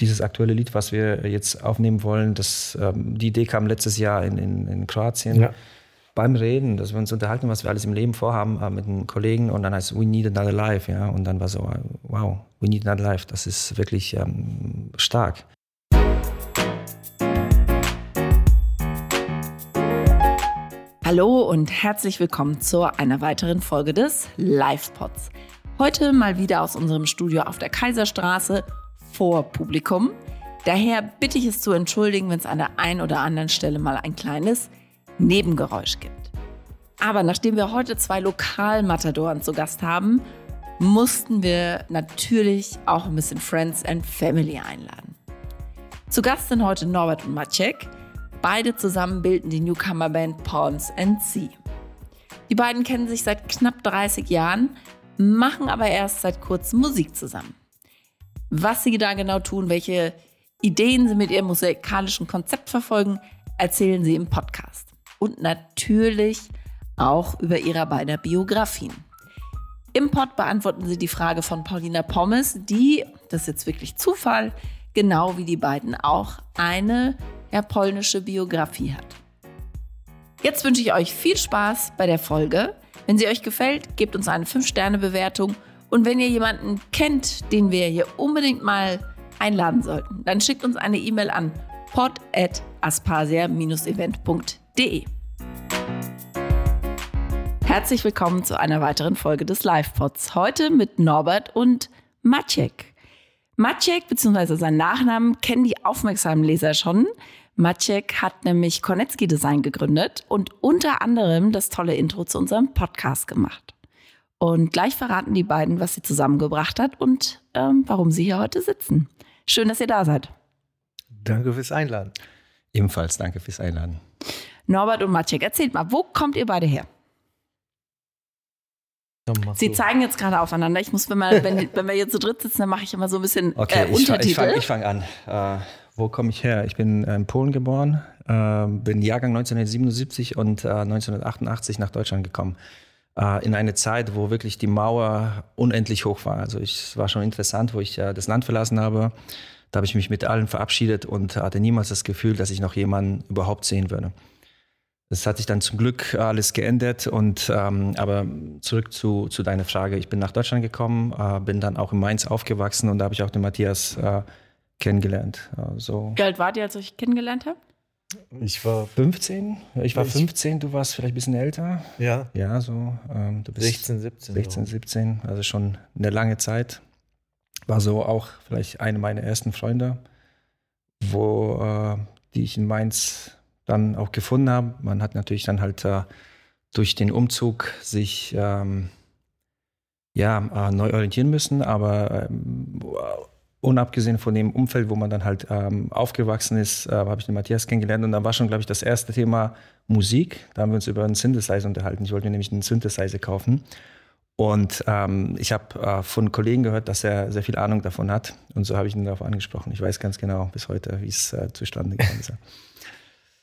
dieses aktuelle Lied, was wir jetzt aufnehmen wollen, das, ähm, die Idee kam letztes Jahr in, in, in Kroatien. Ja. Beim Reden, dass wir uns unterhalten, was wir alles im Leben vorhaben äh, mit einem Kollegen und dann heißt es, we need another life, ja. Und dann war so, wow, we need another life. Das ist wirklich ähm, stark. Hallo und herzlich willkommen zu einer weiteren Folge des Live-Pods. Heute mal wieder aus unserem Studio auf der Kaiserstraße vor Publikum. Daher bitte ich es zu entschuldigen, wenn es an der einen oder anderen Stelle mal ein kleines Nebengeräusch gibt. Aber nachdem wir heute zwei Lokalmatadoren zu Gast haben, mussten wir natürlich auch ein bisschen Friends and Family einladen. Zu Gast sind heute Norbert und Maciek. Beide zusammen bilden die Newcomer-Band Pawns and Sea. Die beiden kennen sich seit knapp 30 Jahren, machen aber erst seit kurzem Musik zusammen. Was sie da genau tun, welche Ideen sie mit ihrem musikalischen Konzept verfolgen, erzählen sie im Podcast. Und natürlich auch über ihre beiden Biografien. Im Pod beantworten sie die Frage von Paulina Pommes, die, das ist jetzt wirklich Zufall, genau wie die beiden auch eine ja, polnische Biografie hat. Jetzt wünsche ich euch viel Spaß bei der Folge. Wenn sie euch gefällt, gebt uns eine 5-Sterne-Bewertung und wenn ihr jemanden kennt, den wir hier unbedingt mal einladen sollten, dann schickt uns eine E-Mail an pod.aspasia-event.de. Herzlich willkommen zu einer weiteren Folge des Live-Pods. Heute mit Norbert und Maciek. Maciek bzw. sein Nachnamen kennen die aufmerksamen Leser schon. Maciek hat nämlich Kornetski Design gegründet und unter anderem das tolle Intro zu unserem Podcast gemacht. Und gleich verraten die beiden, was sie zusammengebracht hat und ähm, warum sie hier heute sitzen. Schön, dass ihr da seid. Danke fürs Einladen. Ebenfalls danke fürs Einladen. Norbert und Maciek, erzählt mal, wo kommt ihr beide her? Sie zeigen jetzt gerade aufeinander. Ich muss, wenn wir, wenn, wenn wir hier zu dritt sitzen, dann mache ich immer so ein bisschen okay, äh, Untertitel. Ich fange fang an. Äh, wo komme ich her? Ich bin in Polen geboren, äh, bin Jahrgang 1977 und 1988 äh, nach Deutschland gekommen äh, in eine Zeit, wo wirklich die Mauer unendlich hoch war. Also es war schon interessant, wo ich äh, das Land verlassen habe. Da habe ich mich mit allen verabschiedet und hatte niemals das Gefühl, dass ich noch jemanden überhaupt sehen würde. Das hat sich dann zum Glück alles geändert und ähm, aber zurück zu, zu deiner Frage. Ich bin nach Deutschland gekommen, äh, bin dann auch in Mainz aufgewachsen und da habe ich auch den Matthias äh, kennengelernt. Äh, so. Wie alt wart ihr, als euch kennengelernt habt? Ich war 15. Ich war 15, du warst vielleicht ein bisschen älter. Ja. Ja, so. Ähm, du bist 16, 17. 16, 17, also schon eine lange Zeit. War so auch vielleicht eine meiner ersten Freunde, wo, äh, die ich in Mainz dann auch gefunden habe. Man hat natürlich dann halt äh, durch den Umzug sich ähm, ja, äh, neu orientieren müssen, aber ähm, unabgesehen von dem Umfeld, wo man dann halt ähm, aufgewachsen ist, äh, habe ich den Matthias kennengelernt und da war schon, glaube ich, das erste Thema Musik. Da haben wir uns über einen Synthesizer unterhalten. Ich wollte mir nämlich einen Synthesizer kaufen. Und ähm, ich habe äh, von Kollegen gehört, dass er sehr viel Ahnung davon hat. Und so habe ich ihn darauf angesprochen. Ich weiß ganz genau bis heute, wie es äh, zustande gekommen ist.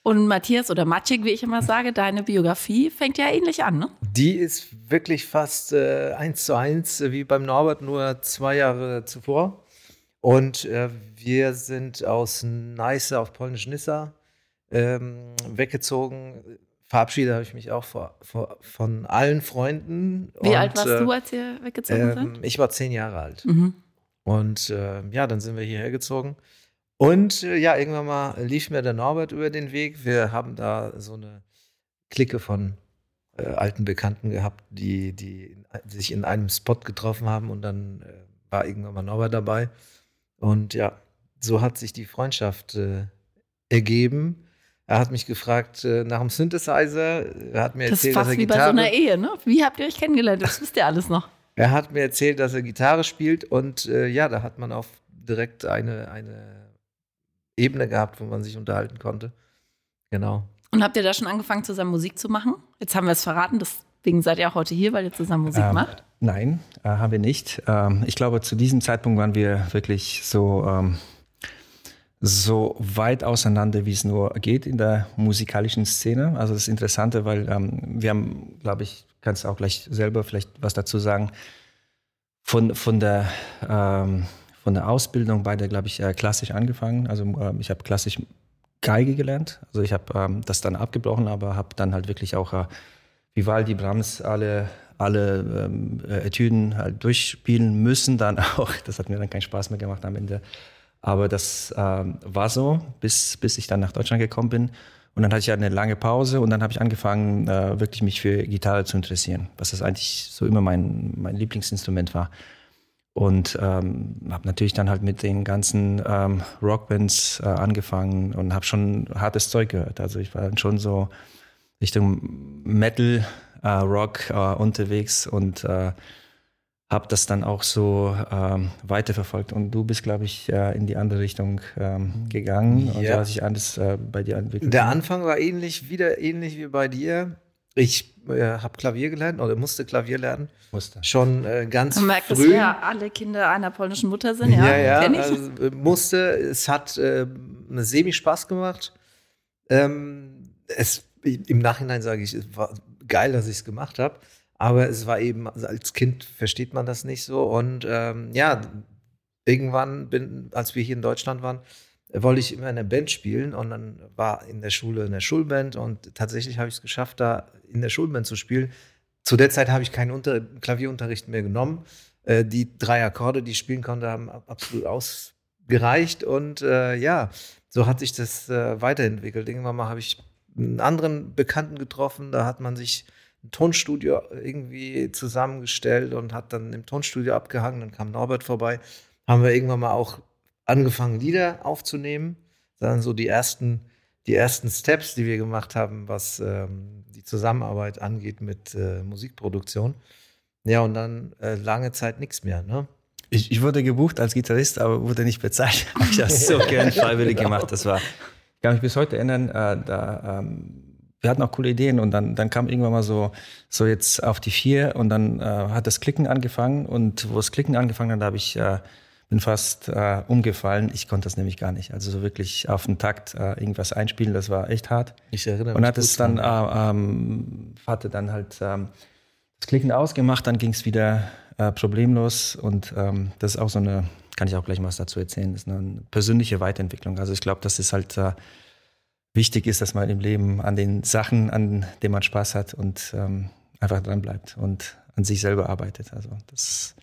Und Matthias oder Maciek, wie ich immer sage, deine Biografie fängt ja ähnlich an, ne? Die ist wirklich fast äh, eins zu eins äh, wie beim Norbert, nur zwei Jahre zuvor. Und äh, wir sind aus Neisse auf polnisch Nissa ähm, weggezogen. Verabschiedet habe ich mich auch vor, vor, von allen Freunden. Wie und, alt warst äh, du, als ihr weggezogen äh, seid? Ich war zehn Jahre alt. Mhm. Und äh, ja, dann sind wir hierher gezogen. Und äh, ja, irgendwann mal lief mir der Norbert über den Weg. Wir haben da so eine Clique von äh, alten Bekannten gehabt, die, die, die, sich in einem Spot getroffen haben und dann war irgendwann mal Norbert dabei. Und ja, so hat sich die Freundschaft äh, ergeben. Er hat mich gefragt äh, nach dem Synthesizer. Er hat mir das erzählt, dass er wie Gitarre. bei so einer Ehe, ne? Wie habt ihr euch kennengelernt? Das wisst ihr alles noch. er hat mir erzählt, dass er Gitarre spielt und äh, ja, da hat man auch direkt eine, eine Ebene gehabt, wo man sich unterhalten konnte. Genau. Und habt ihr da schon angefangen, zusammen Musik zu machen? Jetzt haben wir es verraten, deswegen seid ihr auch heute hier, weil ihr zusammen Musik ähm, macht. Nein, äh, haben wir nicht. Ähm, ich glaube, zu diesem Zeitpunkt waren wir wirklich so, ähm, so weit auseinander, wie es nur geht in der musikalischen Szene. Also das Interessante, weil ähm, wir haben, glaube ich, kannst auch gleich selber vielleicht was dazu sagen, von, von der ähm, von der Ausbildung beide, glaube ich, äh, klassisch angefangen. Also ähm, ich habe klassisch Geige gelernt. Also ich habe ähm, das dann abgebrochen, aber habe dann halt wirklich auch äh, Vivaldi, Brahms, alle, alle ähm, äh, Etüden halt durchspielen müssen. Dann auch, das hat mir dann keinen Spaß mehr gemacht am Ende. Aber das ähm, war so, bis, bis ich dann nach Deutschland gekommen bin. Und dann hatte ich eine lange Pause und dann habe ich angefangen, äh, wirklich mich für Gitarre zu interessieren, was das eigentlich so immer mein, mein Lieblingsinstrument war. Und ähm, habe natürlich dann halt mit den ganzen ähm, Rockbands äh, angefangen und habe schon hartes Zeug gehört. Also ich war dann schon so Richtung Metal, äh, Rock äh, unterwegs und äh, habe das dann auch so ähm, weiterverfolgt. Und du bist, glaube ich, äh, in die andere Richtung ähm, gegangen Ja. und da hat sich alles äh, bei dir entwickelt. Der Anfang war ähnlich, wieder ähnlich wie bei dir. Ich äh, habe Klavier gelernt oder musste Klavier lernen. Musste. Schon äh, ganz Man merkt, dass früh. wir alle Kinder einer polnischen Mutter sind, ja. ja, ja also, äh, musste. Es hat äh, semi Spaß gemacht. Ähm, es, Im Nachhinein sage ich, es war geil, dass ich es gemacht habe. Aber es war eben, also als Kind versteht man das nicht so. Und ähm, ja, irgendwann, bin, als wir hier in Deutschland waren, wollte ich immer in der Band spielen und dann war in der Schule eine Schulband und tatsächlich habe ich es geschafft, da in der Schulband zu spielen. Zu der Zeit habe ich keinen Unter Klavierunterricht mehr genommen. Äh, die drei Akkorde, die ich spielen konnte, haben ab- absolut ausgereicht und äh, ja, so hat sich das äh, weiterentwickelt. Irgendwann mal habe ich einen anderen Bekannten getroffen, da hat man sich ein Tonstudio irgendwie zusammengestellt und hat dann im Tonstudio abgehangen, dann kam Norbert vorbei, haben wir irgendwann mal auch angefangen, Lieder aufzunehmen. Dann so die ersten, die ersten Steps, die wir gemacht haben, was ähm, die Zusammenarbeit angeht mit äh, Musikproduktion. Ja, und dann äh, lange Zeit nichts mehr, ne? Ich, ich wurde gebucht als Gitarrist, aber wurde nicht bezahlt. Habe ich das so gern freiwillig gemacht. Das war, kann mich bis heute erinnern, äh, da, ähm, wir hatten auch coole Ideen und dann, dann kam irgendwann mal so, so jetzt auf die vier und dann äh, hat das Klicken angefangen und wo das Klicken angefangen hat, da habe ich, äh, bin fast äh, umgefallen. Ich konnte das nämlich gar nicht. Also so wirklich auf den Takt äh, irgendwas einspielen, das war echt hart. Ich erinnere Und hat es dann, äh, ähm, hatte dann halt ähm, das Klicken ausgemacht, dann ging es wieder äh, problemlos und ähm, das ist auch so eine, kann ich auch gleich mal was dazu erzählen, ist eine persönliche Weiterentwicklung. Also ich glaube, dass es halt äh, wichtig ist, dass man im Leben an den Sachen, an denen man Spaß hat und ähm, einfach dran bleibt und an sich selber arbeitet. Also das,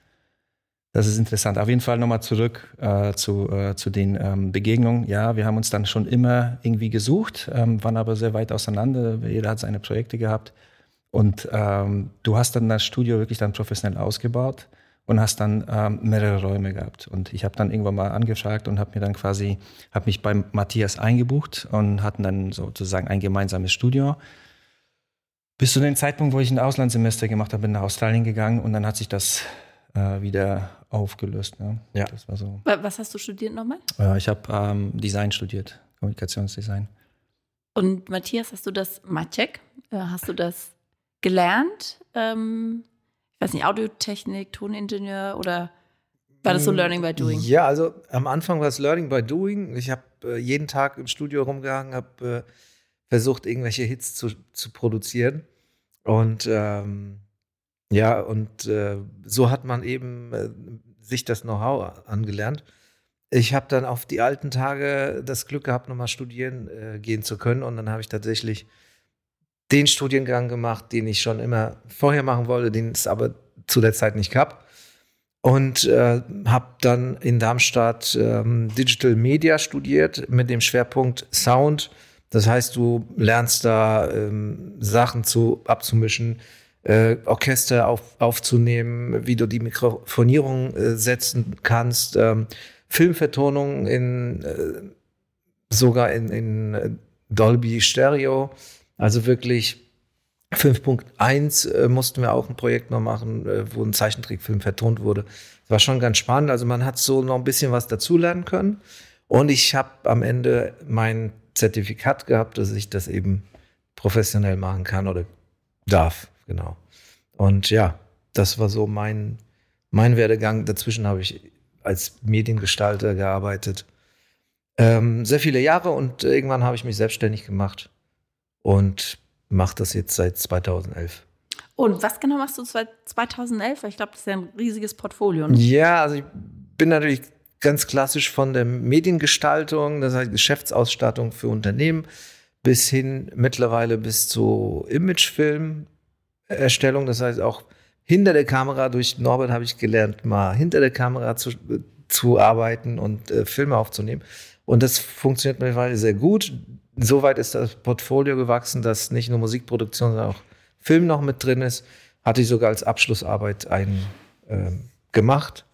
das ist interessant. Auf jeden Fall nochmal zurück äh, zu, äh, zu den ähm, Begegnungen. Ja, wir haben uns dann schon immer irgendwie gesucht, ähm, waren aber sehr weit auseinander. Jeder hat seine Projekte gehabt. Und ähm, du hast dann das Studio wirklich dann professionell ausgebaut und hast dann ähm, mehrere Räume gehabt. Und ich habe dann irgendwann mal angefragt und habe mir dann quasi, habe mich bei Matthias eingebucht und hatten dann sozusagen ein gemeinsames Studio. Bis zu dem Zeitpunkt, wo ich ein Auslandssemester gemacht habe, bin nach Australien gegangen und dann hat sich das äh, wieder aufgelöst. Ne? Ja. Das war so. Wa- Was hast du studiert nochmal? Äh, ich habe ähm, Design studiert, Kommunikationsdesign. Und Matthias, hast du das, Maciek, äh, hast du das gelernt? Ähm, ich weiß nicht, Audiotechnik, Toningenieur oder war das so Learning by Doing? Ja, also am Anfang war es Learning by Doing. Ich habe äh, jeden Tag im Studio rumgehangen, habe äh, versucht, irgendwelche Hits zu, zu produzieren. Und ähm, ja, und äh, so hat man eben äh, sich das Know-how angelernt. Ich habe dann auf die alten Tage das Glück gehabt, nochmal studieren äh, gehen zu können. Und dann habe ich tatsächlich den Studiengang gemacht, den ich schon immer vorher machen wollte, den es aber zu der Zeit nicht gab. Und äh, habe dann in Darmstadt ähm, Digital Media studiert mit dem Schwerpunkt Sound. Das heißt, du lernst da ähm, Sachen zu abzumischen, äh, Orchester auf, aufzunehmen, wie du die Mikrofonierung äh, setzen kannst, ähm, Filmvertonung in äh, sogar in, in äh, Dolby Stereo. Also wirklich 5.1 äh, mussten wir auch ein Projekt noch machen, äh, wo ein Zeichentrickfilm vertont wurde. Das war schon ganz spannend. Also man hat so noch ein bisschen was dazulernen können. Und ich habe am Ende mein Zertifikat gehabt, dass ich das eben professionell machen kann oder darf. Genau. Und ja, das war so mein, mein Werdegang. Dazwischen habe ich als Mediengestalter gearbeitet. Ähm, sehr viele Jahre und irgendwann habe ich mich selbstständig gemacht und mache das jetzt seit 2011. Und was genau machst du seit 2011? Weil ich glaube, das ist ja ein riesiges Portfolio. Ne? Ja, also ich bin natürlich ganz klassisch von der Mediengestaltung, das heißt Geschäftsausstattung für Unternehmen, bis hin mittlerweile bis zu Imagefilmerstellung, das heißt auch hinter der Kamera, durch Norbert habe ich gelernt, mal hinter der Kamera zu, zu arbeiten und äh, Filme aufzunehmen. Und das funktioniert mittlerweile sehr gut. Soweit ist das Portfolio gewachsen, dass nicht nur Musikproduktion, sondern auch Film noch mit drin ist. Hatte ich sogar als Abschlussarbeit einen äh, gemacht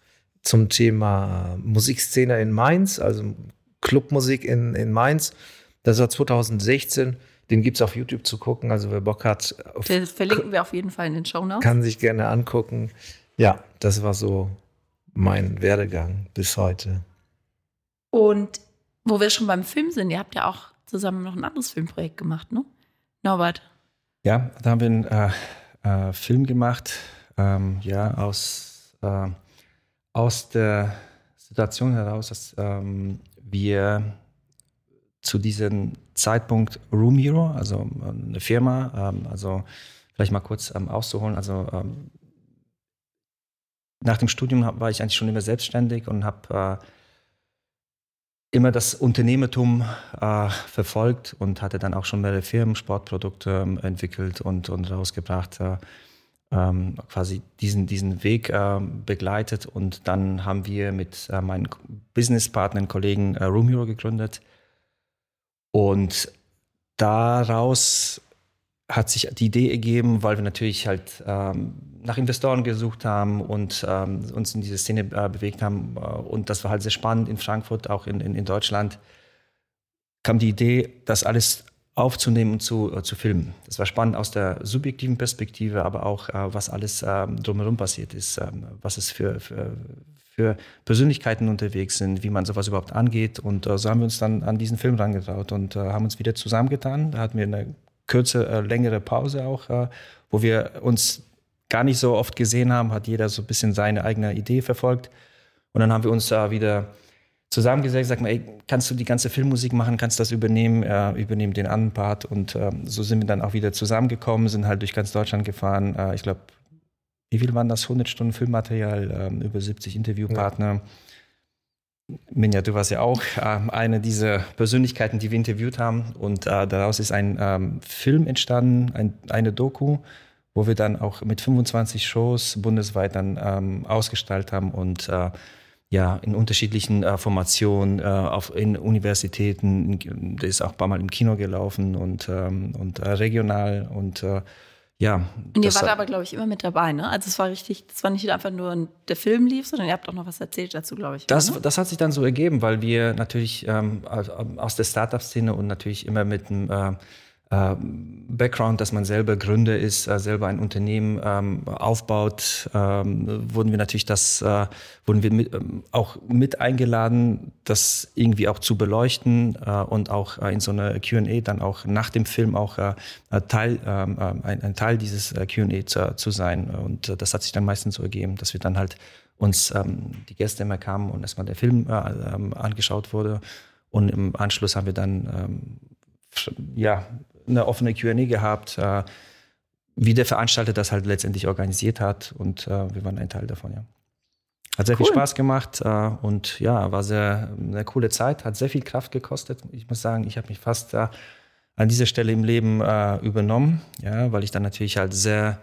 zum Thema Musikszene in Mainz, also Clubmusik in, in Mainz. Das war 2016. Den gibt es auf YouTube zu gucken. Also wer Bock hat. das verlinken wir auf jeden Fall in den Show Notes. Kann sich gerne angucken. Ja, das war so mein Werdegang bis heute. Und wo wir schon beim Film sind, ihr habt ja auch zusammen noch ein anderes Filmprojekt gemacht, ne? Norbert. Ja, da haben wir einen äh, äh, Film gemacht, ähm, ja, aus, äh, aus der Situation heraus, dass ähm, wir zu diesem Zeitpunkt Room Hero, also ähm, eine Firma, ähm, also vielleicht mal kurz ähm, auszuholen, also ähm, nach dem Studium war ich eigentlich schon immer selbstständig und habe äh, immer das Unternehmertum äh, verfolgt und hatte dann auch schon mehrere Firmen, Sportprodukte ähm, entwickelt und, und rausgebracht, äh, ähm, quasi diesen, diesen Weg äh, begleitet. Und dann haben wir mit äh, meinen Businesspartnern, Kollegen äh, Room Hero gegründet. Und daraus hat sich die Idee ergeben, weil wir natürlich halt ähm, nach Investoren gesucht haben und ähm, uns in diese Szene äh, bewegt haben. Äh, und das war halt sehr spannend in Frankfurt, auch in, in, in Deutschland, kam die Idee, das alles aufzunehmen und zu, äh, zu filmen. Das war spannend aus der subjektiven Perspektive, aber auch, äh, was alles ähm, drumherum passiert ist, ähm, was es für, für, für, Persönlichkeiten unterwegs sind, wie man sowas überhaupt angeht. Und äh, so haben wir uns dann an diesen Film rangetraut und äh, haben uns wieder zusammengetan. Da hatten wir eine kürze, längere Pause auch, wo wir uns gar nicht so oft gesehen haben, hat jeder so ein bisschen seine eigene Idee verfolgt. Und dann haben wir uns da wieder zusammengesetzt, sagt mal, ey, kannst du die ganze Filmmusik machen, kannst du das übernehmen, äh, übernehmen den anderen Part. Und äh, so sind wir dann auch wieder zusammengekommen, sind halt durch ganz Deutschland gefahren. Äh, ich glaube, wie viel waren das? 100 Stunden Filmmaterial, ähm, über 70 Interviewpartner. Ja. Minja, du warst ja auch äh, eine dieser Persönlichkeiten, die wir interviewt haben. Und äh, daraus ist ein ähm, Film entstanden, ein, eine Doku, wo wir dann auch mit 25 Shows bundesweit dann ähm, ausgestaltet haben und äh, ja, in unterschiedlichen äh, Formationen, äh, auf, in Universitäten, der ist auch ein paar Mal im Kino gelaufen und, ähm, und äh, regional und äh, ja. Und ihr wart aber, glaube ich, immer mit dabei, ne? Also es war richtig, es war nicht einfach nur der Film lief, sondern ihr habt auch noch was erzählt dazu, glaube ich. Das, das hat sich dann so ergeben, weil wir natürlich ähm, aus der Startup-Szene und natürlich immer mit einem äh, Background, dass man selber Gründer ist, äh, selber ein Unternehmen ähm, aufbaut, ähm, wurden wir natürlich das, äh, wurden wir mit, ähm, auch mit eingeladen, das irgendwie auch zu beleuchten äh, und auch äh, in so einer Q&A dann auch nach dem Film auch äh, Teil, ähm, ein, ein, Teil dieses Q&A zu, zu, sein. Und das hat sich dann meistens so ergeben, dass wir dann halt uns ähm, die Gäste immer kamen und erstmal der Film ähm, angeschaut wurde und im Anschluss haben wir dann ja, eine offene QA gehabt, äh, wie der Veranstalter das halt letztendlich organisiert hat und äh, wir waren ein Teil davon, ja. Hat sehr cool. viel Spaß gemacht äh, und ja, war sehr eine coole Zeit, hat sehr viel Kraft gekostet. Ich muss sagen, ich habe mich fast äh, an dieser Stelle im Leben äh, übernommen, ja, weil ich dann natürlich halt sehr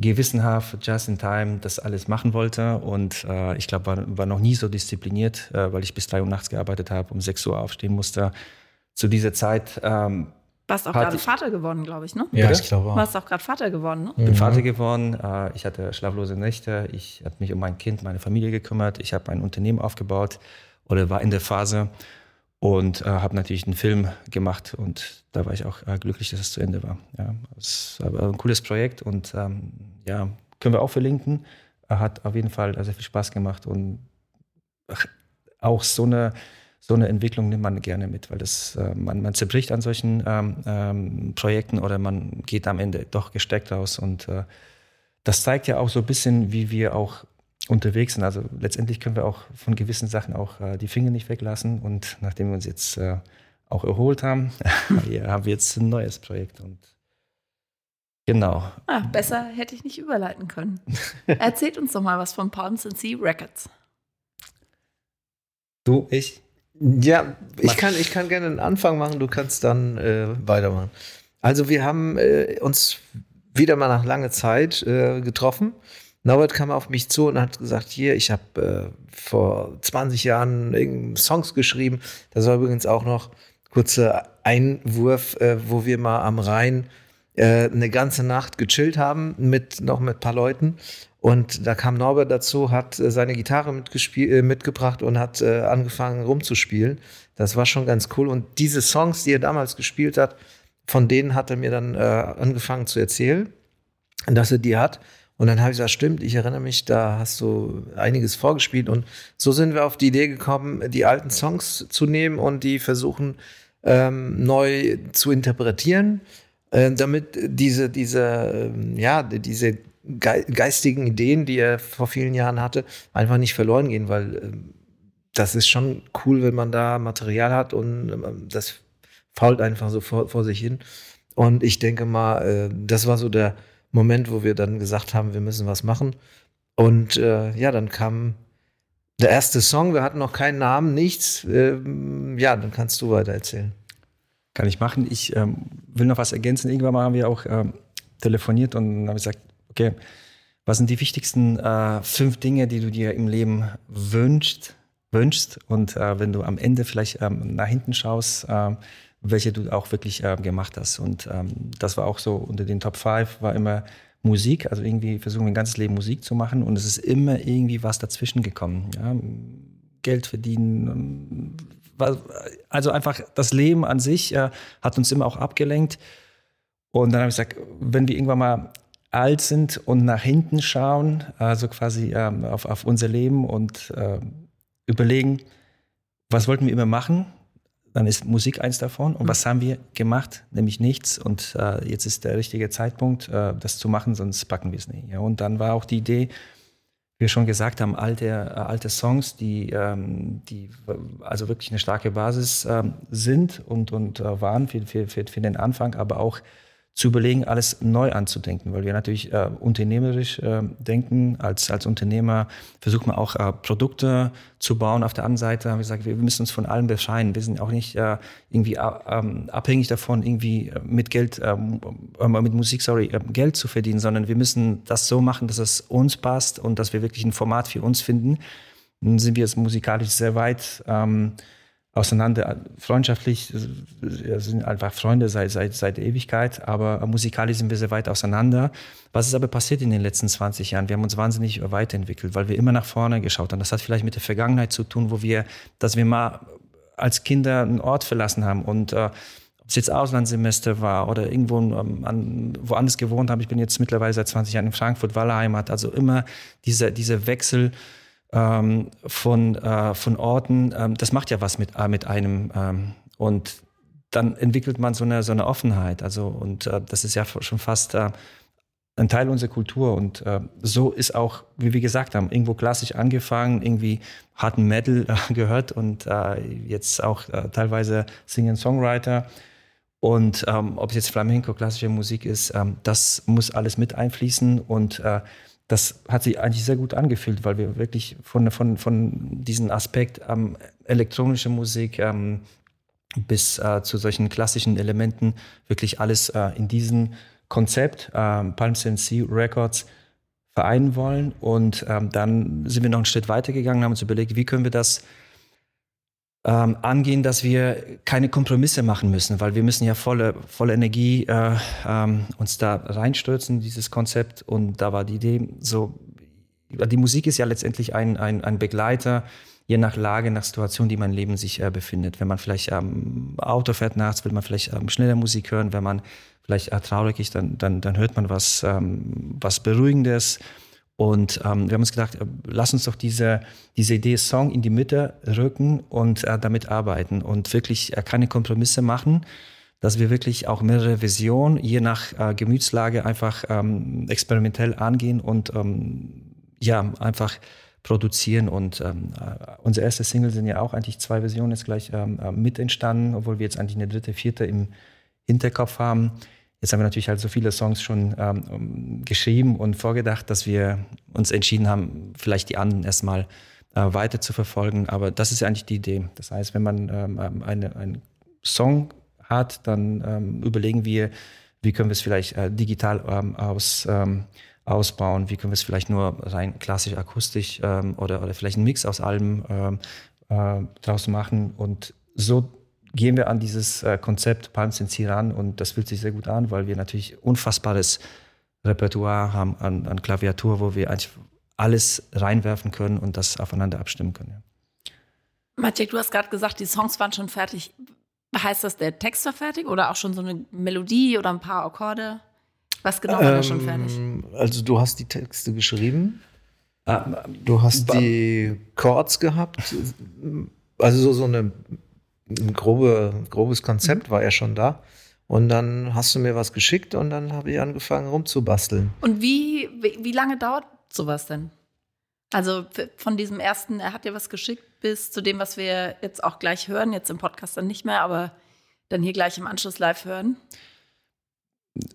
gewissenhaft, just in time, das alles machen wollte. Und äh, ich glaube, war, war noch nie so diszipliniert, äh, weil ich bis drei Uhr nachts gearbeitet habe, um sechs Uhr aufstehen musste. Zu dieser Zeit ähm, warst auch gerade Vater geworden, glaube ich, ne? Ja, ich glaube auch. Warst auch gerade Vater geworden, ne? Ich bin mhm. Vater geworden. Äh, ich hatte schlaflose Nächte. Ich habe mich um mein Kind, meine Familie gekümmert. Ich habe ein Unternehmen aufgebaut oder war in der Phase und äh, habe natürlich einen Film gemacht und da war ich auch äh, glücklich, dass es zu Ende war. Ja, es war ein cooles Projekt und ähm, ja, können wir auch verlinken. Hat auf jeden Fall sehr viel Spaß gemacht und auch so eine so eine Entwicklung nimmt man gerne mit, weil das, äh, man, man zerbricht an solchen ähm, ähm, Projekten oder man geht am Ende doch gesteckt raus. Und äh, das zeigt ja auch so ein bisschen, wie wir auch unterwegs sind. Also letztendlich können wir auch von gewissen Sachen auch äh, die Finger nicht weglassen. Und nachdem wir uns jetzt äh, auch erholt haben, ja, haben wir jetzt ein neues Projekt. Und genau. Ah, besser hätte ich nicht überleiten können. Erzählt uns doch mal was von Palms and Sea Records. Du, ich? Ja, ich kann, ich kann gerne einen Anfang machen, du kannst dann äh, weitermachen. Also wir haben äh, uns wieder mal nach langer Zeit äh, getroffen. Norbert kam auf mich zu und hat gesagt, hier, ich habe äh, vor 20 Jahren Songs geschrieben. Das war übrigens auch noch kurzer Einwurf, äh, wo wir mal am Rhein äh, eine ganze Nacht gechillt haben mit noch mit ein paar Leuten. Und da kam Norbert dazu, hat äh, seine Gitarre äh, mitgebracht und hat äh, angefangen rumzuspielen. Das war schon ganz cool. Und diese Songs, die er damals gespielt hat, von denen hat er mir dann angefangen zu erzählen, dass er die hat. Und dann habe ich gesagt, stimmt, ich erinnere mich, da hast du einiges vorgespielt. Und so sind wir auf die Idee gekommen, die alten Songs zu nehmen und die versuchen ähm, neu zu interpretieren äh, damit diese, diese, ähm, ja, diese geistigen Ideen, die er vor vielen Jahren hatte, einfach nicht verloren gehen, weil ähm, das ist schon cool, wenn man da Material hat und ähm, das fault einfach so vor, vor sich hin. Und ich denke mal, äh, das war so der Moment, wo wir dann gesagt haben, wir müssen was machen. Und äh, ja, dann kam der erste Song, wir hatten noch keinen Namen, nichts. Ja, dann kannst du weiter erzählen. Kann ich machen. Ich ähm, will noch was ergänzen. Irgendwann mal haben wir auch ähm, telefoniert und haben gesagt, okay, was sind die wichtigsten äh, fünf Dinge, die du dir im Leben wünschst? wünschst und äh, wenn du am Ende vielleicht ähm, nach hinten schaust, äh, welche du auch wirklich äh, gemacht hast. Und ähm, das war auch so unter den Top 5 war immer Musik, also irgendwie versuchen wir ein ganzes Leben Musik zu machen und es ist immer irgendwie was dazwischen gekommen. Ja? Geld verdienen, also einfach das Leben an sich äh, hat uns immer auch abgelenkt. Und dann habe ich gesagt, wenn wir irgendwann mal alt sind und nach hinten schauen, also quasi ähm, auf, auf unser Leben und äh, überlegen, was wollten wir immer machen, dann ist Musik eins davon. Und mhm. was haben wir gemacht? Nämlich nichts. Und äh, jetzt ist der richtige Zeitpunkt, äh, das zu machen, sonst packen wir es nicht. Ja, und dann war auch die Idee, wir schon gesagt haben, alte, äh, alte Songs, die, ähm, die also wirklich eine starke Basis ähm, sind und, und äh, waren für, für, für, für den Anfang, aber auch zu überlegen, alles neu anzudenken, weil wir natürlich äh, unternehmerisch äh, denken. Als, als Unternehmer versucht man auch äh, Produkte zu bauen. Auf der anderen Seite haben wir gesagt, wir müssen uns von allem befreien. Wir sind auch nicht äh, irgendwie äh, ähm, abhängig davon, irgendwie äh, mit Geld, ähm, äh, mit Musik, sorry, Geld zu verdienen, sondern wir müssen das so machen, dass es uns passt und dass wir wirklich ein Format für uns finden. Dann sind wir jetzt musikalisch sehr weit. Ähm, auseinander. Freundschaftlich wir sind einfach Freunde seit, seit, seit Ewigkeit, aber musikalisch sind wir sehr weit auseinander. Was ist aber passiert in den letzten 20 Jahren? Wir haben uns wahnsinnig weiterentwickelt, weil wir immer nach vorne geschaut haben. Das hat vielleicht mit der Vergangenheit zu tun, wo wir, dass wir mal als Kinder einen Ort verlassen haben und äh, ob es jetzt Auslandssemester war oder irgendwo ähm, an, woanders gewohnt habe. Ich bin jetzt mittlerweile seit 20 Jahren in Frankfurt, Wallerheimat. Also immer dieser, dieser Wechsel ähm, von, äh, von Orten, ähm, das macht ja was mit, äh, mit einem. Ähm, und dann entwickelt man so eine, so eine Offenheit. Also, und äh, das ist ja schon fast äh, ein Teil unserer Kultur. Und äh, so ist auch, wie wir gesagt haben, irgendwo klassisch angefangen, irgendwie harten Metal äh, gehört und jetzt auch teilweise Singen-Songwriter. Und ähm, ob es jetzt Flamenco, klassische Musik ist, ähm, das muss alles mit einfließen. Und äh, das hat sich eigentlich sehr gut angefühlt, weil wir wirklich von, von, von diesem Aspekt ähm, elektronische Musik ähm, bis äh, zu solchen klassischen Elementen wirklich alles äh, in diesem Konzept äh, Palm CNC Records vereinen wollen. Und ähm, dann sind wir noch einen Schritt weiter gegangen, haben uns überlegt, wie können wir das ähm, angehen, dass wir keine Kompromisse machen müssen, weil wir müssen ja volle, volle Energie äh, ähm, uns da reinstürzen, dieses Konzept. Und da war die Idee so, die Musik ist ja letztendlich ein, ein, ein Begleiter, je nach Lage, nach Situation, die im Leben sich äh, befindet. Wenn man vielleicht am ähm, Auto fährt nachts, will man vielleicht ähm, schneller Musik hören. Wenn man vielleicht äh, traurig ist, dann, dann, dann hört man was, ähm, was Beruhigendes. Und ähm, wir haben uns gedacht, äh, lass uns doch diese, diese Idee Song in die Mitte rücken und äh, damit arbeiten und wirklich äh, keine Kompromisse machen, dass wir wirklich auch mehrere Visionen je nach äh, Gemütslage einfach ähm, experimentell angehen und ähm, ja, einfach produzieren. Und ähm, äh, unsere erste Single sind ja auch eigentlich zwei Versionen jetzt gleich ähm, äh, mit entstanden, obwohl wir jetzt eigentlich eine dritte, vierte im Hinterkopf haben. Jetzt haben wir natürlich halt so viele Songs schon ähm, geschrieben und vorgedacht, dass wir uns entschieden haben, vielleicht die anderen erstmal äh, weiter zu verfolgen. Aber das ist ja eigentlich die Idee. Das heißt, wenn man ähm, ähm eine, einen Song hat, dann ähm, überlegen wir, wie können wir es vielleicht äh, digital ähm, aus, ähm, ausbauen, wie können wir es vielleicht nur rein klassisch akustisch oder, oder vielleicht einen Mix aus allem äh, draus machen. Und so gehen wir an dieses äh, Konzept Palms in Sea ran und das fühlt sich sehr gut an, weil wir natürlich unfassbares Repertoire haben an, an Klaviatur, wo wir eigentlich alles reinwerfen können und das aufeinander abstimmen können. Ja. Maciek, du hast gerade gesagt, die Songs waren schon fertig. Heißt das, der Text war fertig oder auch schon so eine Melodie oder ein paar Akkorde? Was genau war ähm, da schon fertig? Also du hast die Texte geschrieben. Ah, du hast die Chords gehabt. Also so, so eine, ein grobe, grobes Konzept war ja schon da. Und dann hast du mir was geschickt und dann habe ich angefangen rumzubasteln. Und wie, wie, wie lange dauert sowas denn? Also von diesem ersten, er hat dir was geschickt, bis zu dem, was wir jetzt auch gleich hören, jetzt im Podcast dann nicht mehr, aber dann hier gleich im Anschluss live hören?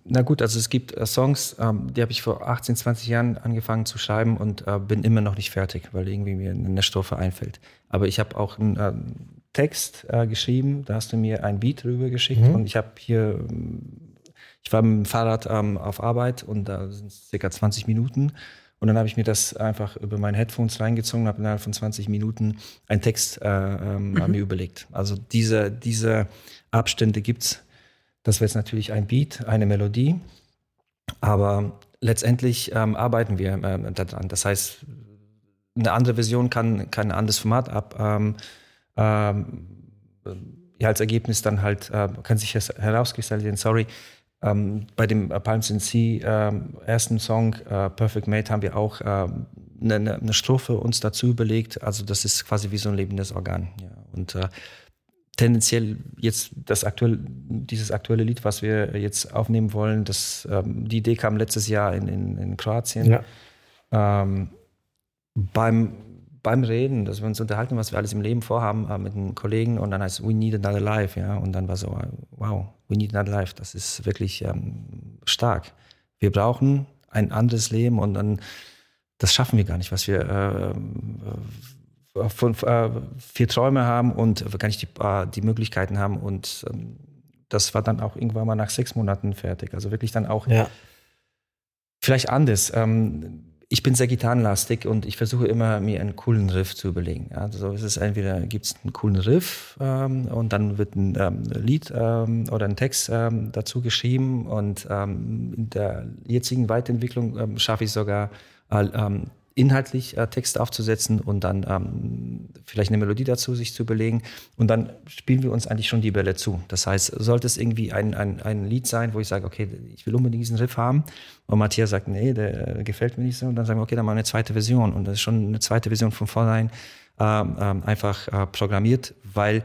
Na gut, also es gibt äh, Songs, ähm, die habe ich vor 18, 20 Jahren angefangen zu schreiben und äh, bin immer noch nicht fertig, weil irgendwie mir eine Strophe einfällt. Aber ich habe auch einen äh, Text äh, geschrieben, da hast du mir ein Beat rüber geschickt mhm. und ich habe hier, ich war mit dem Fahrrad ähm, auf Arbeit und da sind es circa 20 Minuten und dann habe ich mir das einfach über meine Headphones reingezogen, habe innerhalb von 20 Minuten einen Text äh, ähm, mhm. mir überlegt. Also diese, diese Abstände gibt's das wäre jetzt natürlich ein Beat, eine Melodie. Aber letztendlich ähm, arbeiten wir ähm, daran. Das heißt, eine andere Version kann, kann ein anderes Format ab. Ähm, ähm, ja, als Ergebnis dann halt, äh, kann sich herauskristallisieren, sorry, ähm, bei dem Palms in Sea ähm, ersten Song, äh, Perfect Mate, haben wir auch ähm, eine, eine, Strophe uns dazu überlegt. Also das ist quasi wie so ein lebendes Organ. Ja. Und äh, tendenziell jetzt das aktuelle, dieses aktuelle Lied, was wir jetzt aufnehmen wollen, das, ähm, die Idee kam letztes Jahr in, in, in Kroatien. Ja. Ähm, beim, beim Reden, dass wir uns unterhalten, was wir alles im Leben vorhaben äh, mit einem Kollegen und dann heißt We need another life, ja. Und dann war so, wow, we need another life. Das ist wirklich ähm, stark. Wir brauchen ein anderes Leben und dann, das schaffen wir gar nicht, was wir äh, von, äh, vier Träume haben und gar nicht die, äh, die Möglichkeiten haben. Und ähm, das war dann auch irgendwann mal nach sechs Monaten fertig. Also wirklich dann auch ja. vielleicht anders. Ähm, ich bin sehr gitarrenlastig und ich versuche immer, mir einen coolen Riff zu überlegen. Also es ist entweder gibt es einen coolen Riff ähm, und dann wird ein ähm, Lied ähm, oder ein Text ähm, dazu geschrieben und ähm, in der jetzigen Weiterentwicklung ähm, schaffe ich sogar äh, inhaltlich äh, Text aufzusetzen und dann ähm, vielleicht eine Melodie dazu sich zu überlegen. Und dann spielen wir uns eigentlich schon die Bälle zu. Das heißt, sollte es irgendwie ein, ein, ein Lied sein, wo ich sage, okay, ich will unbedingt diesen Riff haben, und Matthias sagt, nee, der äh, gefällt mir nicht so, und dann sagen wir, okay, dann machen wir eine zweite Version. Und das ist schon eine zweite Version von vornherein ähm, ähm, einfach äh, programmiert, weil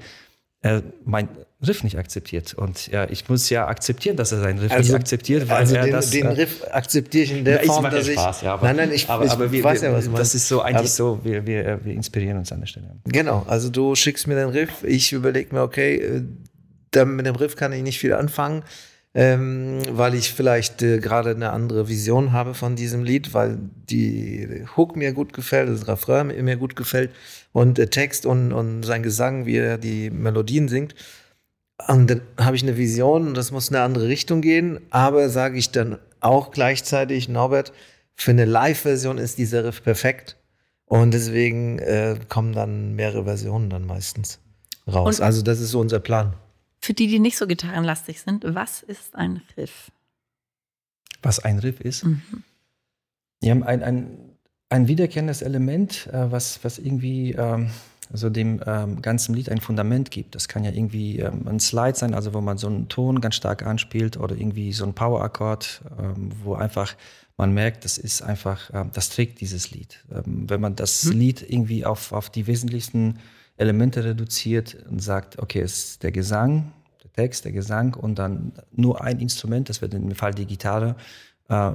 er mein Riff nicht akzeptiert. Und ja, ich muss ja akzeptieren, dass er seinen Riff also, nicht akzeptiert. Weil also er den, das, den äh, Riff akzeptiere ich in der ja, Form, ich dass ich... Spaß, ja, aber, nein, nein, ich, aber, ich aber wir, weiß ja, was Das ist so eigentlich aber, so, wir, wir, wir inspirieren uns an der Stelle. Genau, also du schickst mir den Riff, ich überlege mir, okay, äh, mit dem Riff kann ich nicht viel anfangen ähm, weil ich vielleicht äh, gerade eine andere Vision habe von diesem Lied, weil die Hook mir gut gefällt, das Refrain mir gut gefällt und der Text und, und sein Gesang, wie er die Melodien singt. Und dann habe ich eine Vision und das muss in eine andere Richtung gehen, aber sage ich dann auch gleichzeitig, Norbert, für eine Live-Version ist dieser Riff perfekt. Und deswegen äh, kommen dann mehrere Versionen dann meistens raus. Und also das ist so unser Plan. Für die, die nicht so gitarrenlastig sind, was ist ein Riff? Was ein Riff ist? Mhm. Ja, ein, ein, ein wiederkehrendes Element, äh, was, was irgendwie ähm, also dem ähm, ganzen Lied ein Fundament gibt. Das kann ja irgendwie ähm, ein Slide sein, also wo man so einen Ton ganz stark anspielt oder irgendwie so ein Power-Akkord, ähm, wo einfach man merkt, das ist einfach, ähm, das trägt dieses Lied. Ähm, wenn man das mhm. Lied irgendwie auf, auf die wesentlichsten Elemente reduziert und sagt, okay, es ist der Gesang, der Text, der Gesang und dann nur ein Instrument, das wird dem Fall die Gitarre. Äh,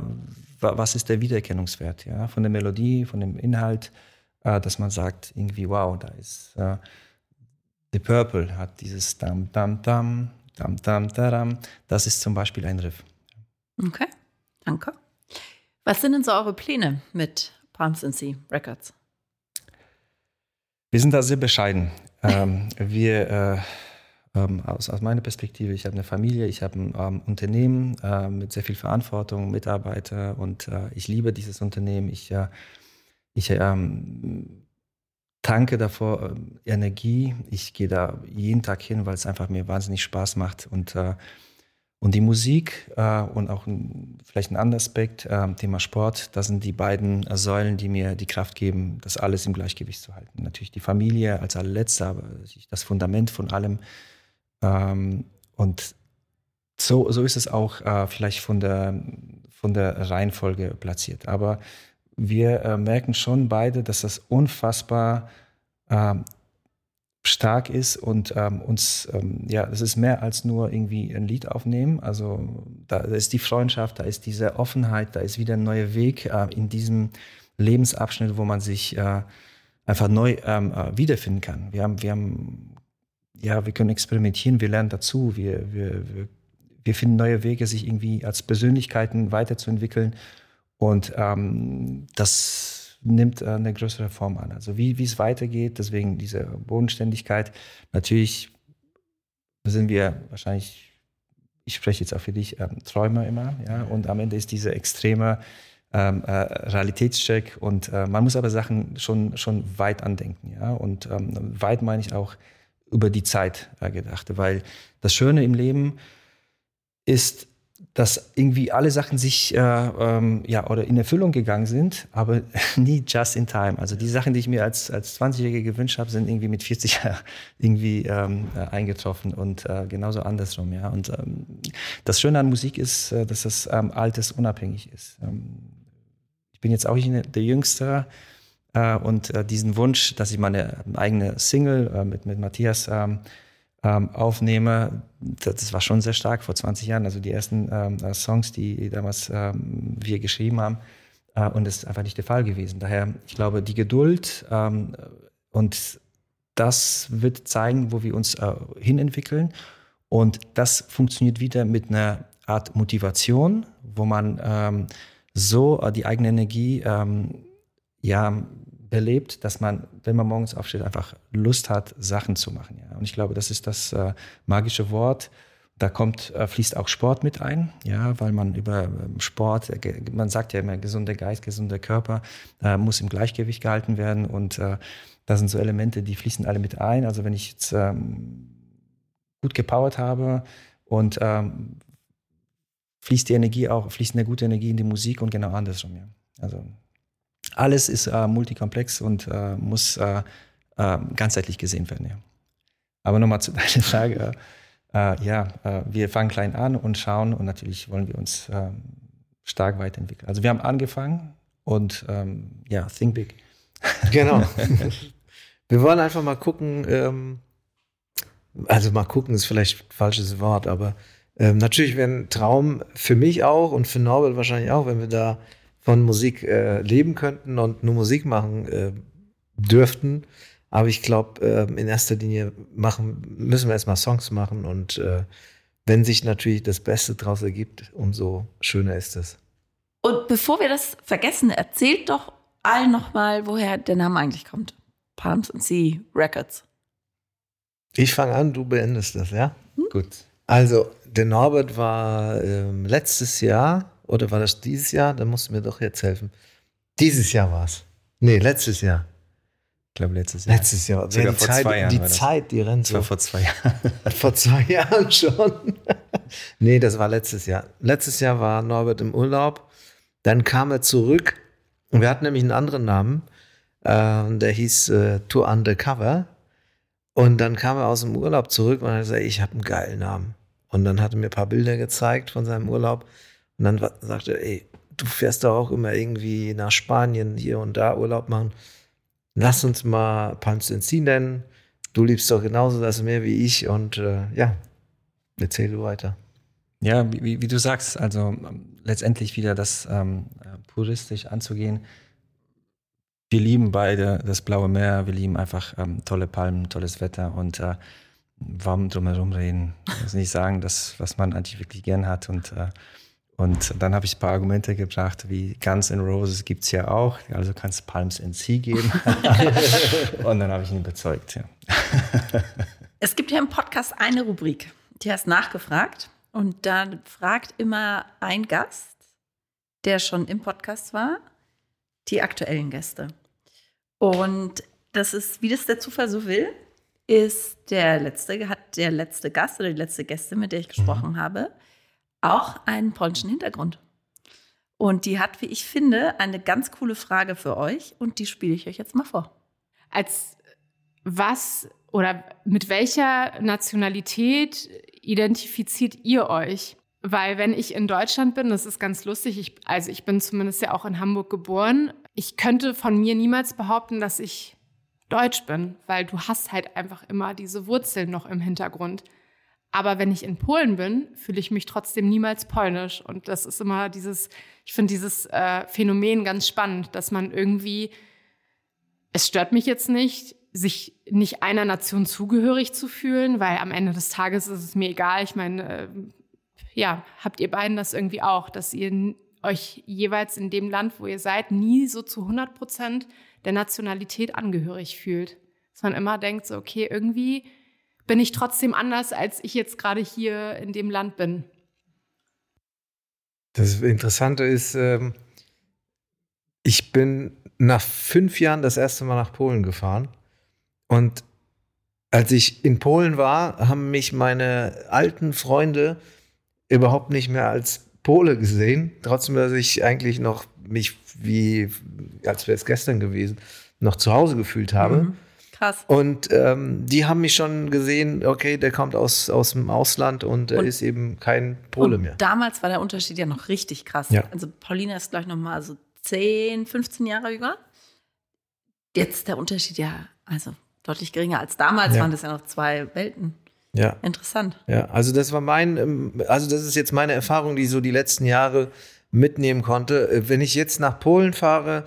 was ist der Wiedererkennungswert ja, von der Melodie, von dem Inhalt, äh, dass man sagt, irgendwie, wow, da ist äh, The Purple hat dieses Dam, Dam, Dam, Dam, Dam, Dam. Das ist zum Beispiel ein Riff. Okay, danke. Was sind denn so eure Pläne mit Palms and Sea Records? Wir sind da sehr bescheiden. ähm, wir, äh, ähm, aus, aus, meiner Perspektive, ich habe eine Familie, ich habe ein ähm, Unternehmen äh, mit sehr viel Verantwortung, Mitarbeiter und äh, ich liebe dieses Unternehmen. Ich, äh, ich ähm, tanke davor äh, Energie. Ich gehe da jeden Tag hin, weil es einfach mir wahnsinnig Spaß macht und äh, und die Musik äh, und auch ein, vielleicht ein anderer Aspekt, äh, Thema Sport, das sind die beiden äh, Säulen, die mir die Kraft geben, das alles im Gleichgewicht zu halten. Natürlich die Familie als allerletzter, aber das Fundament von allem. Ähm, und so, so ist es auch äh, vielleicht von der, von der Reihenfolge platziert. Aber wir äh, merken schon beide, dass das unfassbar ähm, stark ist und ähm, uns, ähm, ja, es ist mehr als nur irgendwie ein Lied aufnehmen. Also da, da, ist die Freundschaft, da ist diese Offenheit, da ist wieder ein neuer Weg äh, in diesem Lebensabschnitt, wo man sich äh, einfach neu ähm, äh, wiederfinden kann. Wir haben, wir haben, ja, wir können experimentieren, wir lernen dazu, wir, wir, wir, wir finden neue Wege, sich irgendwie als Persönlichkeiten weiterzuentwickeln. Und ähm, das nimmt äh, eine größere Form an. Also wie, wie es weitergeht, deswegen diese Bodenständigkeit. Natürlich sind wir wahrscheinlich, ich spreche jetzt auch für dich, ähm, Träumer immer, ja, und am Ende ist diese extreme ähm, äh, Realitätscheck und äh, man muss aber Sachen schon, schon weit andenken, ja, und ähm, weit meine ich auch über die Zeit äh, gedacht, weil das Schöne im Leben ist, dass irgendwie alle Sachen sich äh, ähm, ja oder in Erfüllung gegangen sind, aber nie just in time. Also die Sachen, die ich mir als als 20-Jährige gewünscht habe, sind irgendwie mit 40 irgendwie ähm, äh, eingetroffen und äh, genauso andersrum. Ja. Und ähm, das Schöne an Musik ist, äh, dass das ähm, Altes unabhängig ist. Ähm, ich bin jetzt auch nicht der Jüngste. Äh, und äh, diesen Wunsch, dass ich meine eigene Single mit, mit Matthias ähm, aufnehme, das war schon sehr stark vor 20 Jahren. Also die ersten ähm, äh, Songs, die damals ähm, wir geschrieben haben, äh, und das ist einfach nicht der Fall gewesen. Daher, ich glaube, die Geduld ähm, und das wird zeigen, wo wir uns äh, hinentwickeln. Und das funktioniert wieder mit einer Art Motivation, wo man ähm, so äh, die eigene Energie ähm, ja erlebt, dass man, wenn man morgens aufsteht, einfach Lust hat, Sachen zu machen. Ja. Und ich glaube, das ist das äh, magische Wort. Da kommt, äh, fließt auch Sport mit ein, ja, weil man über ähm, Sport, äh, man sagt ja immer, gesunder Geist, gesunder Körper äh, muss im Gleichgewicht gehalten werden. Und äh, das sind so Elemente, die fließen alle mit ein. Also wenn ich jetzt ähm, gut gepowert habe und ähm, fließt die Energie auch, fließt eine gute Energie in die Musik und genau andersrum, ja. Also alles ist äh, multikomplex und äh, muss äh, äh ganzheitlich gesehen werden. Ja. Aber nochmal zu deiner Frage. Äh, ja, äh, wir fangen klein an und schauen und natürlich wollen wir uns stark weiterentwickeln. Also wir haben angefangen und ähm, ja, think big. Genau. wir wollen einfach mal gucken, ähm, also mal gucken ist vielleicht ein falsches Wort, aber ähm, natürlich wäre ein Traum für mich auch und für Norbert wahrscheinlich auch, wenn wir da von Musik äh, leben könnten und nur Musik machen äh, dürften. Aber ich glaube, äh, in erster Linie machen, müssen wir erstmal Songs machen und äh, wenn sich natürlich das Beste daraus ergibt, umso schöner ist es. Und bevor wir das vergessen, erzählt doch allen nochmal, woher der Name eigentlich kommt. Palms and Sea Records. Ich fange an, du beendest das, ja? Hm? Gut. Also, der Norbert war ähm, letztes Jahr oder war das dieses Jahr? Da musst du mir doch jetzt helfen. Dieses Jahr war es. Nee, letztes Jahr. Ich glaube, letztes Jahr. Letztes Jahr. Sogar die vor Zeit, zwei Jahren. Die Zeit, die rennt das so. war vor zwei Jahren. vor zwei Jahren schon. nee, das war letztes Jahr. Letztes Jahr war Norbert im Urlaub. Dann kam er zurück. Wir hatten nämlich einen anderen Namen. Äh, der hieß äh, Tour Undercover. Und dann kam er aus dem Urlaub zurück und hat gesagt, ich habe einen geilen Namen. Und dann hat er mir ein paar Bilder gezeigt von seinem Urlaub. Und dann sagte er, ey, du fährst doch auch immer irgendwie nach Spanien hier und da Urlaub machen. Lass uns mal Palms Sea nennen. Du liebst doch genauso das Meer wie ich und äh, ja, erzähl du weiter. Ja, wie, wie, du sagst, also ähm, letztendlich wieder das ähm, puristisch anzugehen. Wir lieben beide das blaue Meer, wir lieben einfach ähm, tolle Palmen, tolles Wetter und äh, warum drumherum reden? Ich muss nicht sagen, das, was man eigentlich wirklich gern hat und äh, Und dann habe ich ein paar Argumente gebracht, wie Guns N' Roses gibt es ja auch, also kann es Palms NC geben. und dann habe ich ihn überzeugt, ja. es gibt ja im Podcast eine Rubrik, die heißt Nachgefragt. Und da fragt immer ein Gast, der schon im Podcast war, die aktuellen Gäste. Und das ist, wie das der Zufall so will, ist der letzte, hat der letzte Gast oder die letzte Gästin, mit der ich gesprochen mhm. habe, auch einen polnischen Hintergrund. Und die hat, wie ich finde, eine ganz coole Frage für euch und die spiele ich euch jetzt mal vor. Als was oder mit welcher Nationalität identifiziert ihr euch? Weil wenn ich in Deutschland bin, das ist ganz lustig, ich, also ich bin zumindest ja auch in Hamburg geboren, ich könnte von mir niemals behaupten, dass ich deutsch bin, weil du hast halt einfach immer diese Wurzeln noch im Hintergrund. Aber wenn ich in Polen bin, fühle ich mich trotzdem niemals polnisch. Und das ist immer dieses, ich finde dieses äh, Phänomen ganz spannend, dass man irgendwie, es stört mich jetzt nicht, sich nicht einer Nation zugehörig zu fühlen, weil am Ende des Tages ist es mir egal. Ich meine, äh, ja, habt ihr beiden das irgendwie auch, dass ihr euch jeweils in dem Land, wo ihr seid, nie so zu 100 Prozent der Nationalität angehörig fühlt. Dass man immer denkt, so, okay, irgendwie bin ich trotzdem anders, als ich jetzt gerade hier in dem Land bin. Das Interessante ist, ähm, ich bin nach fünf Jahren das erste Mal nach Polen gefahren. Und als ich in Polen war, haben mich meine alten Freunde überhaupt nicht mehr als Pole gesehen, trotzdem, dass ich eigentlich noch mich wie, als wäre es gestern gewesen, noch zu Hause gefühlt habe. Mhm. Krass. Und ähm, die haben mich schon gesehen, okay, der kommt aus, aus dem Ausland und er ist eben kein Pole mehr. Damals war der Unterschied ja noch richtig krass. Ja. Also Paulina ist gleich noch mal so 10, 15 Jahre jünger. Jetzt der Unterschied ja, also deutlich geringer als damals, ja. waren das ja noch zwei Welten. Ja. Interessant. Ja, also das war mein, ähm, also das ist jetzt meine Erfahrung, die ich so die letzten Jahre mitnehmen konnte. Äh, wenn ich jetzt nach Polen fahre,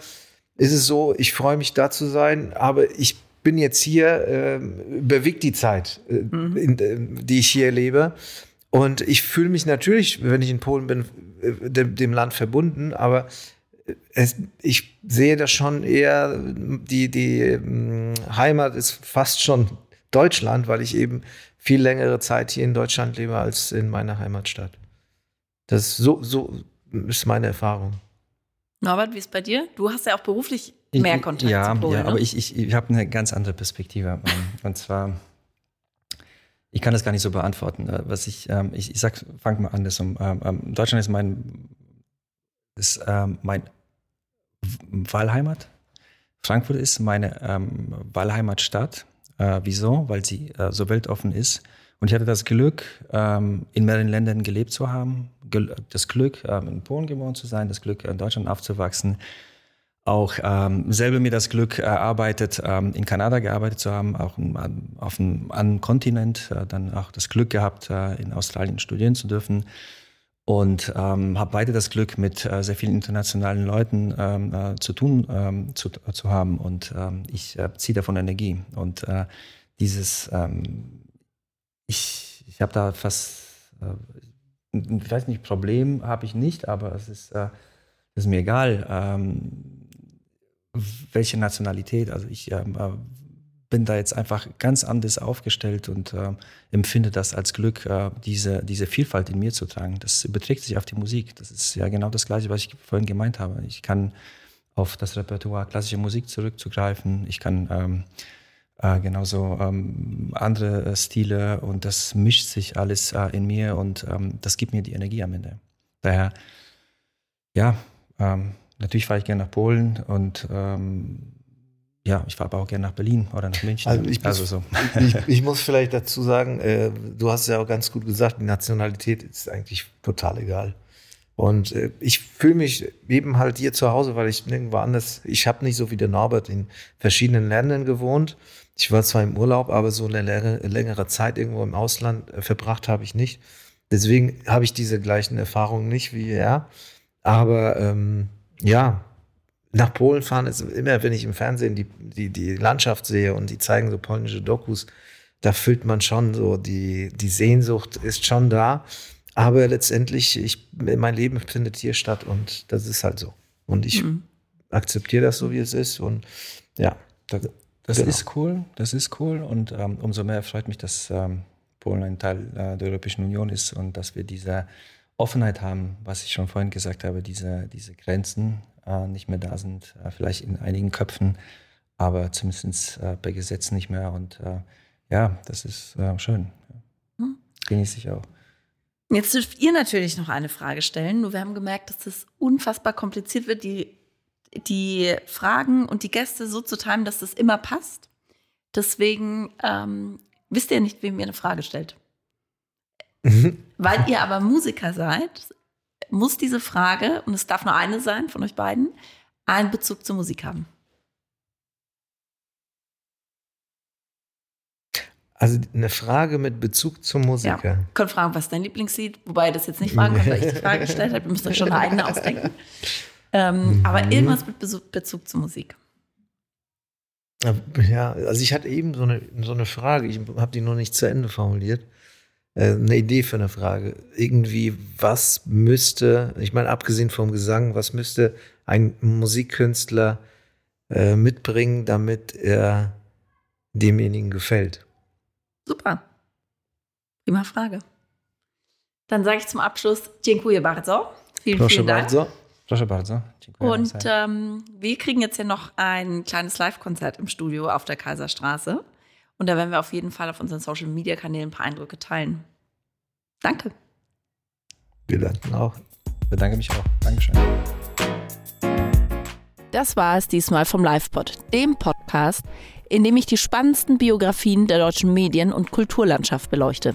ist es so, ich freue mich da zu sein, aber ich bin jetzt hier, äh, überwiegt die Zeit, äh, mhm. in, äh, die ich hier lebe. Und ich fühle mich natürlich, wenn ich in Polen bin, äh, dem, dem Land verbunden, aber es, ich sehe das schon eher, die, die ähm, Heimat ist fast schon Deutschland, weil ich eben viel längere Zeit hier in Deutschland lebe als in meiner Heimatstadt. Das so, so ist meine Erfahrung. Norbert, wie ist es bei dir? Du hast ja auch beruflich mehr Kontakt ja, zu Polen. Ja, ne? aber ich, ich, ich habe eine ganz andere Perspektive. Ähm, und zwar, ich kann das gar nicht so beantworten. Äh, was ich, ähm, ich, ich sag, fang mal an. Das um, ähm, Deutschland ist mein, ist, mein Wahlheimat. Frankfurt ist meine Wahlheimatstadt. Äh, wieso? Weil sie äh, so weltoffen ist. Und ich hatte das Glück, ähm, in mehreren Ländern gelebt zu haben, das Glück, ähm, in Polen geboren zu sein, das Glück, in Deutschland aufzuwachsen, auch ähm, selber mir das Glück erarbeitet, in Kanada gearbeitet zu haben, auch auf einem anderen Kontinent, äh, dann auch das Glück gehabt, äh, in Australien studieren zu dürfen. Und habe beide das Glück, mit äh, sehr vielen internationalen Leuten äh, zu tun zu, zu haben. Und ich äh, ziehe davon Energie. Und äh, dieses ich ich habe da fast äh, ich weiß nicht Problem habe ich nicht, aber es ist äh, ist mir egal ähm, welche Nationalität also ich ähm, äh, bin da jetzt einfach ganz anders aufgestellt und äh, empfinde das als Glück, äh, diese, diese Vielfalt in mir zu tragen. Das überträgt sich auf die Musik. Das ist ja genau das Gleiche, was ich vorhin gemeint habe. Ich kann auf das Repertoire klassischer Musik zurückzugreifen. Ich kann ähm, äh, genauso ähm, andere äh, Stile und das mischt sich alles äh, in mir und ähm, das gibt mir die Energie am Ende. Daher, ja, ähm, natürlich fahre ich gerne nach Polen und ähm, ja, ich fahre aber auch gerne nach Berlin oder nach München. Also, ich, also so. ich, ich, muss vielleicht dazu sagen, äh, du hast ja auch ganz gut gesagt, die Nationalität ist eigentlich total egal. Und äh, ich fühle mich eben halt hier zu Hause, weil ich nirgendwo anders, ich habe nicht so wie der Norbert in verschiedenen Ländern gewohnt. Ich war zwar im Urlaub, aber so eine längere, Zeit irgendwo im Ausland äh, verbracht habe ich nicht. Deswegen habe ich diese gleichen Erfahrungen nicht wie er. Aber ähm, ja, nach Polen fahren ist immer, wenn ich im Fernsehen die, die, die Landschaft sehe und die zeigen so polnische Dokus, da fühlt man schon so, die, die Sehnsucht ist schon da. aber letztendlich, ich, mein Leben findet hier statt und das ist halt so. Und ich mhm. akzeptiere das so, wie es ist. Und ja, da, das genau. ist cool. Das ist cool. Und ähm, umso mehr freut mich, dass ähm, Polen ein Teil äh, der Europäischen Union ist und dass wir diese Offenheit haben, was ich schon vorhin gesagt habe, diese, diese Grenzen äh, nicht mehr da sind, äh, vielleicht in einigen Köpfen, aber zumindest äh, bei Gesetzen nicht mehr. Und äh, ja, das ist äh, schön. Hm. Genieße ich auch. Jetzt dürft ihr natürlich noch eine Frage stellen. Nur wir haben gemerkt, dass das unfassbar kompliziert wird, die, die Fragen und die Gäste so zu timen, dass das immer passt. Deswegen ähm, wisst ihr nicht, wem ihr eine Frage stellt. Mhm. Weil ihr aber Musiker seid, muss diese Frage, und es darf nur eine sein von euch beiden, einen Bezug zur Musik haben. Also eine Frage mit Bezug zum Musiker. Ja. Könnt fragen, was dein Lieblingslied? Wobei ihr das jetzt nicht fragen könnt, weil ich die Frage gestellt habe. Ihr müsst euch schon eine eigene ausdenken. Ähm, mhm. Aber irgendwas mit Bezug, Bezug zur Musik. Ja, also ich hatte eben so eine, so eine Frage, ich habe die noch nicht zu Ende formuliert. Äh, eine Idee für eine Frage. Irgendwie, was müsste, ich meine, abgesehen vom Gesang, was müsste ein Musikkünstler äh, mitbringen, damit er demjenigen gefällt? Super. Prima Frage. Dann sage ich zum Abschluss Dziękuję bardzo. Vielen, Proszę vielen Dank. Bardzo. Proszę bardzo. Dziękuję Und ähm, wir kriegen jetzt hier noch ein kleines Live-Konzert im Studio auf der Kaiserstraße. Und da werden wir auf jeden Fall auf unseren Social-Media-Kanälen ein paar Eindrücke teilen. Danke. Wir danken auch. Bedanke mich auch. Dankeschön. Das war es diesmal vom LivePod, dem Podcast, in dem ich die spannendsten Biografien der deutschen Medien- und Kulturlandschaft beleuchte.